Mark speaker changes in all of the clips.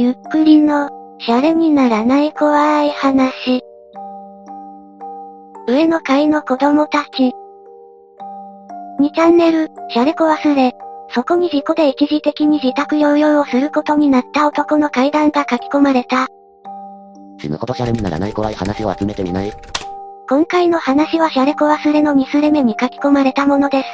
Speaker 1: ゆっくりの、シャレにならない怖い話。上の階の子供たち。2チャンネル、シャレコ忘れ。そこに事故で一時的に自宅療養をすることになった男の階段が書き込まれた。
Speaker 2: 死ぬほどシャレにならない怖い話を集めてみない？
Speaker 1: 今回の話はシャレコ忘れの2スレ目に書き込まれたものです。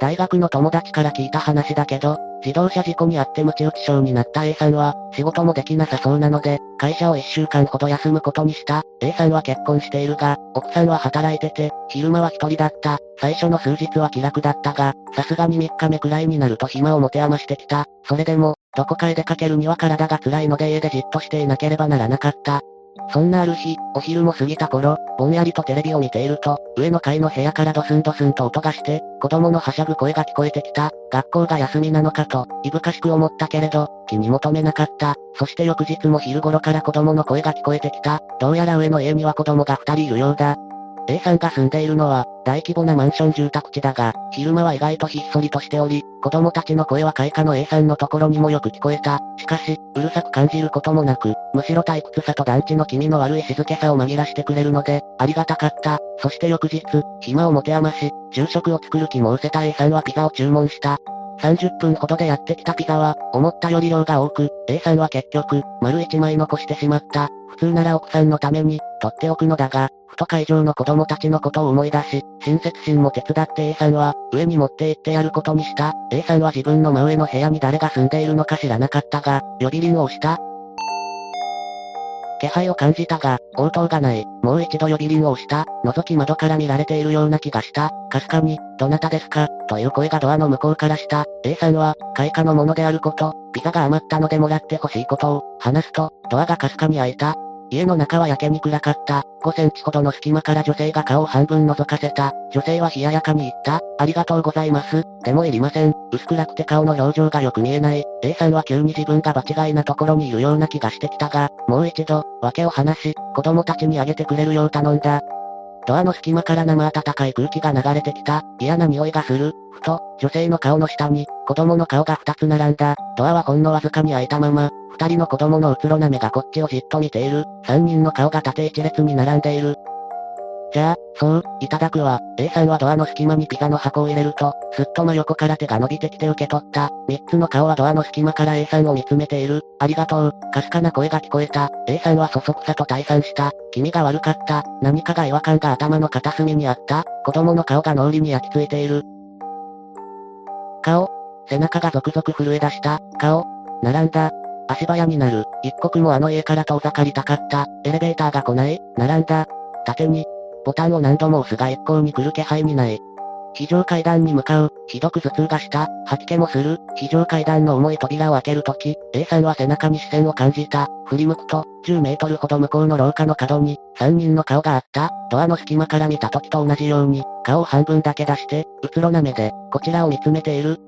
Speaker 2: 大学の友達から聞いた話だけど、自動車事故にあって鞭打ち症になった A さんは、仕事もできなさそうなので、会社を1週間ほど休むことにした。A さんは結婚しているが、奥さんは働いてて、昼間は一人だった。最初の数日は気楽だったが、さすがに3日目くらいになると暇を持て余してきた。それでも、どこかへ出かけるには体が辛いので家でじっとしていなければならなかった。そんなある日、お昼も過ぎた頃、ぼんやりとテレビを見ていると、上の階の部屋からドスンドスンと音がして、子供のはしゃぐ声が聞こえてきた。学校が休みなのかと、いぶかしく思ったけれど、気に求めなかった。そして翌日も昼頃から子供の声が聞こえてきた。どうやら上の家には子供が二人いるようだ。A さんが住んでいるのは、大規模なマンション住宅地だが、昼間は意外とひっそりとしており、子供たちの声は開花の A さんのところにもよく聞こえた。しかし、うるさく感じることもなく、むしろ退屈さと団地の気味の悪い静けさを紛らしてくれるので、ありがたかった。そして翌日、暇を持て余し、昼食を作る気も失せた A さんはピザを注文した。30分ほどでやってきたピザは、思ったより量が多く、A さんは結局、丸1枚残してしまった。普通なら奥さんのために、取っておくのだが、ふと会場の子供たちのことを思い出し、親切心も手伝って A さんは、上に持って行ってやることにした。A さんは自分の真上の部屋に誰が住んでいるのか知らなかったが、呼び鈴を押した。気配を感じたが、応答がない。もう一度呼び鈴を押した。覗き窓から見られているような気がした。かすかに、どなたですかという声がドアの向こうからした。A さんは、開花のものであること、ピザが余ったのでもらってほしいことを、話すと、ドアがかすかに開いた。家の中はやけに暗かった。5センチほどの隙間から女性が顔を半分覗かせた。女性は冷ややかに言った。ありがとうございます。でもいりません。薄暗くて顔の表情がよく見えない。A さんは急に自分が場違いなところにいるような気がしてきたが、もう一度、訳を話し、子供たちにあげてくれるよう頼んだ。ドアの隙間から生暖かい空気が流れてきた。嫌な匂いがする。ふと、女性の顔の下に、子供の顔が二つ並んだ。ドアはほんのわずかに開いたまま、二人の子供のうつろな目がこっちをじっと見ている。三人の顔が縦一列に並んでいる。じゃあ、そう、いただくわ。A さんはドアの隙間にピザの箱を入れると、すっと真横から手が伸びてきて受け取った。三つの顔はドアの隙間から A さんを見つめている。ありがとう。かすかな声が聞こえた。A さんはそそくさと退散した。君が悪かった。何かが違和感が頭の片隅にあった。子供の顔が脳裏に焼き付いている。顔。背中がゾクゾク震え出した。顔。並んだ。足早になる。一刻もあの家から遠ざかりたかった。エレベーターが来ない。並んだ。縦に、ボタンを何度も押すが一向に来る気配にない。非常階段に向かう。ひどく頭痛がした。吐き気もする。非常階段の重い扉を開けるとき、A さんは背中に視線を感じた。振り向くと、10メートルほど向こうの廊下の角に、3人の顔があった。ドアの隙間から見た時と同じように、顔を半分だけ出して、うつろな目で、こちらを見つめている。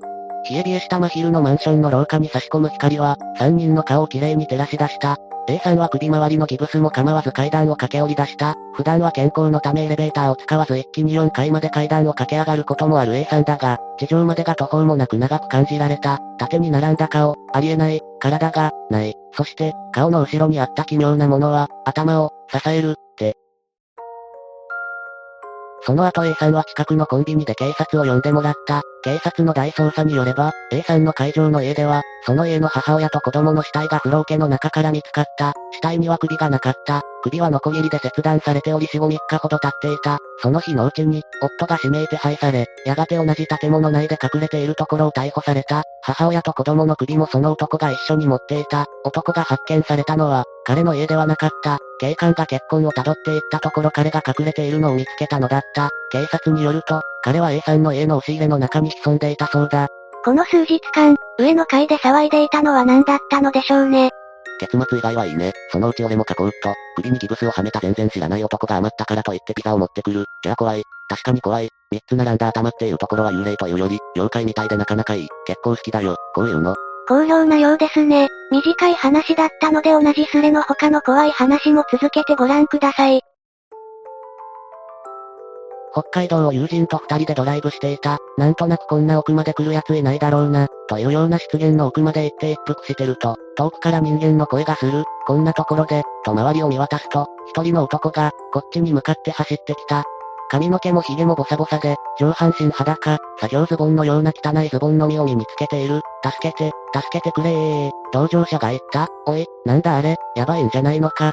Speaker 2: 冷え冷えした真昼のマンションの廊下に差し込む光は、3人の顔をきれいに照らし出した。A さんは首周りのギブスも構わず階段を駆け下り出した。普段は健康のためエレベーターを使わず一気に4階まで階段を駆け上がることもある A さんだが、地上までが途方もなく長く感じられた。縦に並んだ顔、ありえない、体が、ない。そして、顔の後ろにあった奇妙なものは、頭を、支える、その後 A さんは近くのコンビニで警察を呼んでもらった。警察の大捜査によれば、A さんの会場の家では、その家の母親と子供の死体が風呂桶の中から見つかった。死体には首がなかった。首はノコギリで切断されており死後3日ほど経っていた。その日のうちに、夫が指名手配され、やがて同じ建物内で隠れているところを逮捕された。母親と子供の首もその男が一緒に持っていた。男が発見されたのは、彼の家ではなかった。警官が血痕を辿っていったところ彼が隠れているのを見つけたのだった。警察によると、彼は A さんの家の押し入れの中に潜んでいたそうだ。
Speaker 1: この数日間、上の階で騒いでいたのは何だったのでしょうね。
Speaker 2: 結末以外はいいね。そのうち俺も書こうっと、首にギブスをはめた全然知らない男が余ったからと言ってピザを持ってくる。じゃあ怖い。確かに怖い。三つ並んだ頭っていうところは幽霊というより、妖怪みたいでなかなかいい。結構好きだよ。こういうの。
Speaker 1: 好評なようですね。短い話だったので同じスレの他の怖い話も続けてご覧ください。
Speaker 2: 北海道を友人と二人でドライブしていた。なんとなくこんな奥まで来る奴いないだろうな。というような出現の奥まで行って一服してると、遠くから人間の声がする。こんなところで、と周りを見渡すと、一人の男が、こっちに向かって走ってきた。髪の毛も髭もボサボサで、上半身裸、作業ズボンのような汚いズボンのみを身につけている。助けて、助けてくれー。同乗者が言った。おい、なんだあれ、やばいんじゃないのか。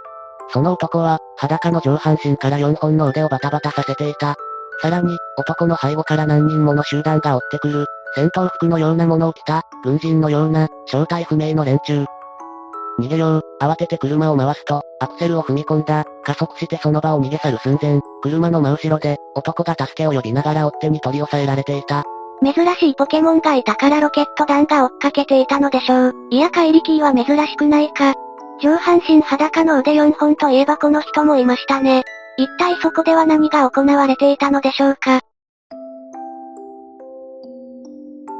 Speaker 2: その男は、裸の上半身から4本の腕をバタバタさせていた。さらに、男の背後から何人もの集団が追ってくる。戦闘服のようなものを着た、軍人のような、正体不明の連中。逃げよう、慌てて車を回すと、アクセルを踏み込んだ、加速してその場を逃げ去る寸前、車の真後ろで、男が助けを呼びながら追っ手に取り押さえられていた。
Speaker 1: 珍しいポケモンがいたからロケット弾が追っかけていたのでしょう。いや怪力は珍しくないか。上半身裸の腕4本といえばこの人もいましたね。一体そこでは何が行われていたのでしょうか。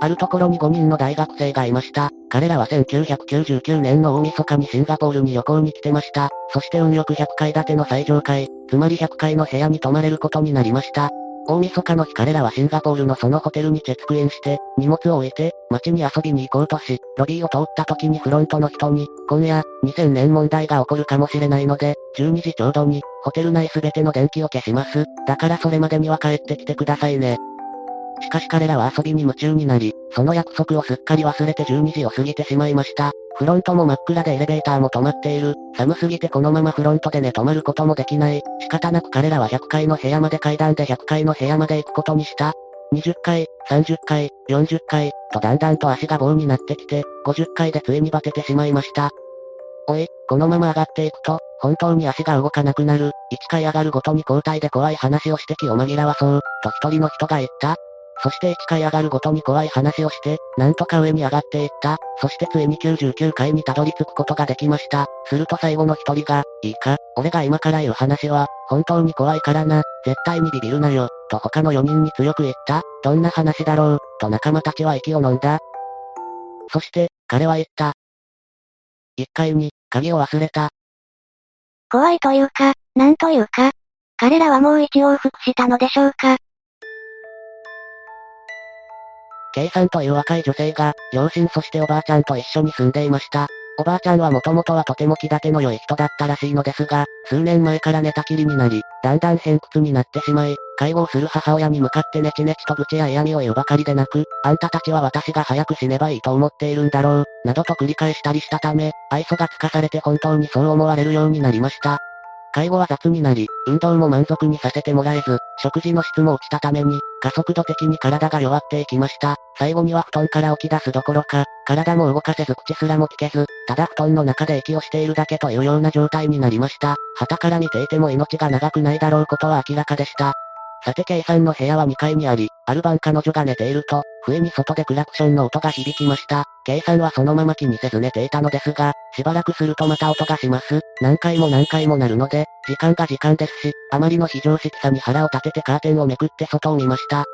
Speaker 2: あるところに5人の大学生がいました。彼らは1999年の大晦日にシンガポールに旅行に来てました。そして運よく100階建ての最上階、つまり100階の部屋に泊まれることになりました。大晦日の日彼らはシンガポールのそのホテルにチェックインして、荷物を置いて、街に遊びに行こうとし、ロビーを通った時にフロントの人に、今夜、2000年問題が起こるかもしれないので、12時ちょうどに、ホテル内すべての電気を消します。だからそれまでには帰ってきてくださいね。しかし彼らは遊びに夢中になり、その約束をすっかり忘れて12時を過ぎてしまいました。フロントも真っ暗でエレベーターも止まっている。寒すぎてこのままフロントで寝泊まることもできない。仕方なく彼らは100階の部屋まで階段で100階の部屋まで行くことにした。20階、30階、40階、とだんだんと足が棒になってきて、50階でついにバテてしまいました。おい、このまま上がっていくと、本当に足が動かなくなる。1階上がるごとに交代で怖い話をして気を紛らわそう、と一人の人が言った。そして1階上がるごとに怖い話をして、なんとか上に上がっていった。そしてついに99階にたどり着くことができました。すると最後の一人が、いいか、俺が今から言う話は、本当に怖いからな、絶対にビビるなよ、と他の4人に強く言った。どんな話だろう、と仲間たちは息を飲んだ。そして、彼は言った。1階に、鍵を忘れた。
Speaker 1: 怖いというか、なんというか。彼らはもう一往復したのでしょうか。
Speaker 2: K さんという若い女性が、両親そしておばあちゃんと一緒に住んでいました。おばあちゃんはもともとはとても気立ての良い人だったらしいのですが、数年前から寝たきりになり、だんだん偏屈になってしまい、介護をする母親に向かってネチネチと愚痴や嫌味を言うばかりでなく、あんたたちは私が早く死ねばいいと思っているんだろう、などと繰り返したりしたため、愛想がつかされて本当にそう思われるようになりました。介護は雑になり、運動も満足にさせてもらえず、食事の質も落ちたために、加速度的に体が弱っていきました。最後には布団から起き出すどころか、体も動かせず口すらも聞けず、ただ布団の中で息をしているだけというような状態になりました。旗から見ていても命が長くないだろうことは明らかでした。さて K さんの部屋は2階にあり、ある晩彼女が寝ていると、不意に外でクラクションの音が響きました。K さんはそのまま気にせず寝ていたのですが、しばらくするとまた音がします。何回も何回もなるので、時間が時間ですし、あまりの非常識さに腹を立ててカーテンをめくって外を見ました。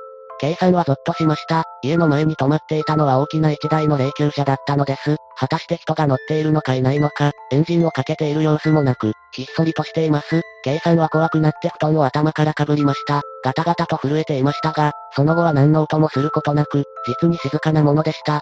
Speaker 2: K さんはゾッとしました。家の前に止まっていたのは大きな一台の霊柩車だったのです。果たして人が乗っているのかいないのか、エンジンをかけている様子もなく、ひっそりとしています。K さんは怖くなって布団を頭からかぶりました。ガタガタと震えていましたが、その後は何の音もすることなく、実に静かなものでした。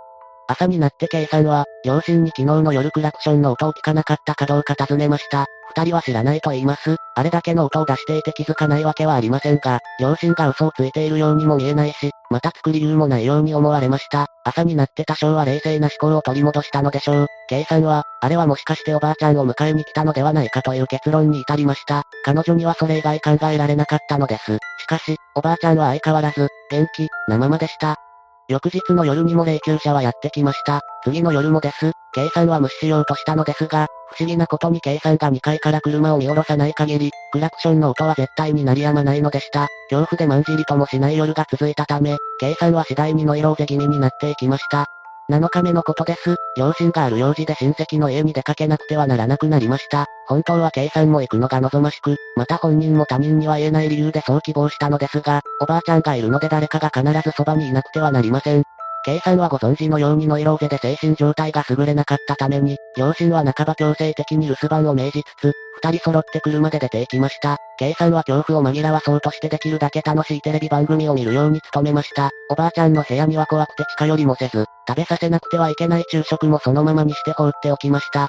Speaker 2: 朝になって K さんは、両親に昨日の夜クラクションの音を聞かなかったかどうか尋ねました。二人は知らないと言います。あれだけの音を出していて気づかないわけはありませんが、両親が嘘をついているようにも見えないし、また作り理由もないように思われました。朝になって多少は冷静な思考を取り戻したのでしょう。K さんは、あれはもしかしておばあちゃんを迎えに来たのではないかという結論に至りました。彼女にはそれ以外考えられなかったのです。しかし、おばあちゃんは相変わらず、元気、なままでした。翌日の夜にも霊柩車はやってきました。次の夜もです。K さんは無視しようとしたのですが、不思議なことに K さんが2階から車を見下ろさない限り、クラクションの音は絶対に鳴り止まないのでした。恐怖でまんじりともしない夜が続いたため、K さんは次第にノイローゼ気味になっていきました。7日目のことです。両親がある用事で親戚の家に出かけなくてはならなくなりました。本当は K さんも行くのが望ましく、また本人も他人には言えない理由でそう希望したのですが、おばあちゃんがいるので誰かが必ずそばにいなくてはなりません。K さんはご存知のようにノイローゼで精神状態が優れなかったために、両親は半ば強制的に留守番を命じつつ、二人揃って車で出て行きました。K さんは恐怖を紛らわそうとしてできるだけ楽しいテレビ番組を見るように努めました。おばあちゃんの部屋には怖くて近寄りもせず、食べさせなくてはいけない昼食もそのままにして放っておきました。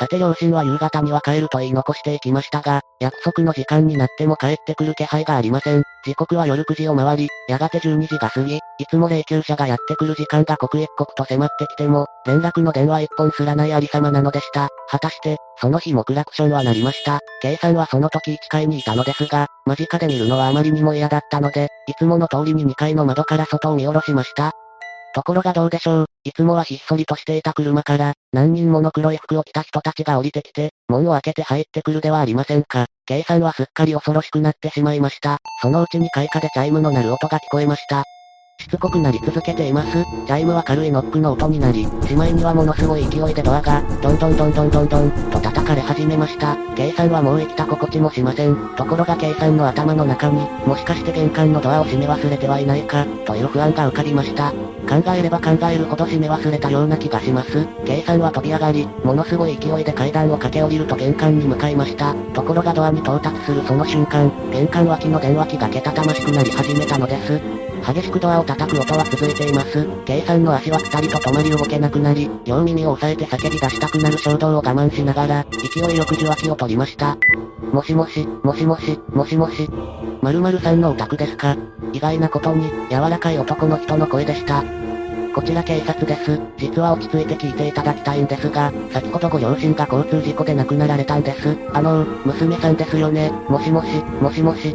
Speaker 2: さて両親は夕方には帰ると言い残していきましたが、約束の時間になっても帰ってくる気配がありません。時刻は夜9時を回り、やがて12時が過ぎ、いつも霊柩車がやってくる時間が刻一刻と迫ってきても、連絡の電話一本すらないありさまなのでした。果たして、その日もクラクションは鳴りました。K さんはその時1階にいたのですが、間近で見るのはあまりにも嫌だったので、いつもの通りに2階の窓から外を見下ろしました。ところがどうでしょう。いつもはひっそりとしていた車から、何人もの黒い服を着た人たちが降りてきて、門を開けて入ってくるではありませんか。計算はすっかり恐ろしくなってしまいました。そのうちに開花でチャイムの鳴る音が聞こえました。しつこくなり続けています。チャイムは軽いノックの音になり、しまいにはものすごい勢いでドアが、どんどんどんどんどんどん、と叩かれ始めました。K さんはもう生きた心地もしません。ところが K さんの頭の中に、もしかして玄関のドアを閉め忘れてはいないか、という不安が浮かびました。考えれば考えるほど閉め忘れたような気がします。K さんは飛び上がり、ものすごい勢いで階段を駆け下りると玄関に向かいました。ところがドアに到達するその瞬間、玄関脇の電話機がけたたましくなり始めたのです。激しくドアを叩く音は続いています。K さんの足はピタリと止まり動けなくなり、両耳を押さえて叫び出したくなる衝動を我慢しながら、勢いよく受話器を取りました。もしもし、もしもし、もしもし。〇〇さんのお宅ですか意外なことに、柔らかい男の人の声でした。こちら警察です。実は落ち着いて聞いていただきたいんですが、先ほどご両親が交通事故で亡くなられたんです。あのー、娘さんですよね。もしもし、もしもし。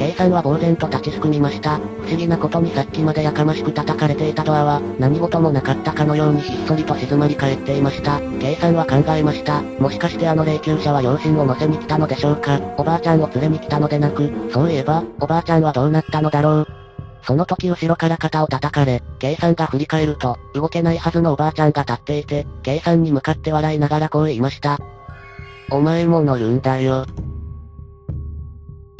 Speaker 2: K さんは呆然と立ちすくみました。不思議なことにさっきまでやかましく叩かれていたドアは、何事もなかったかのようにひっそりと静まり返っていました。K さんは考えました。もしかしてあの霊柩車は両親を乗せに来たのでしょうかおばあちゃんを連れに来たのでなく、そういえば、おばあちゃんはどうなったのだろうその時後ろから肩を叩かれ、K さんが振り返ると、動けないはずのおばあちゃんが立っていて、K さんに向かって笑いながらこう言いました。お前も乗るんだよ。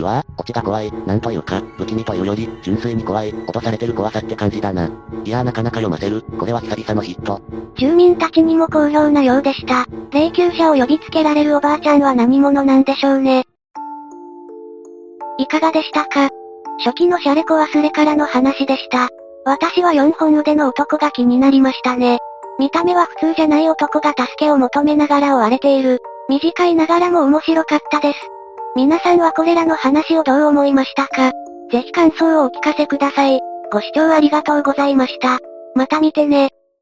Speaker 2: うわぁ、オチが怖い。なんというか、不気味というより、純粋に怖い、脅されてる怖さって感じだな。いやーなかなか読ませる。これは久々のヒット。
Speaker 1: 住民たちにも好評なようでした。霊柩車を呼びつけられるおばあちゃんは何者なんでしょうね。いかがでしたか？初期のシャレコ忘れからの話でした。私は4本腕の男が気になりましたね。見た目は普通じゃない男が助けを求めながら追われている。短いながらも面白かったです。皆さんはこれらの話をどう思いましたか？ぜひ感想をお聞かせください。ご視聴ありがとうございました。また見てね。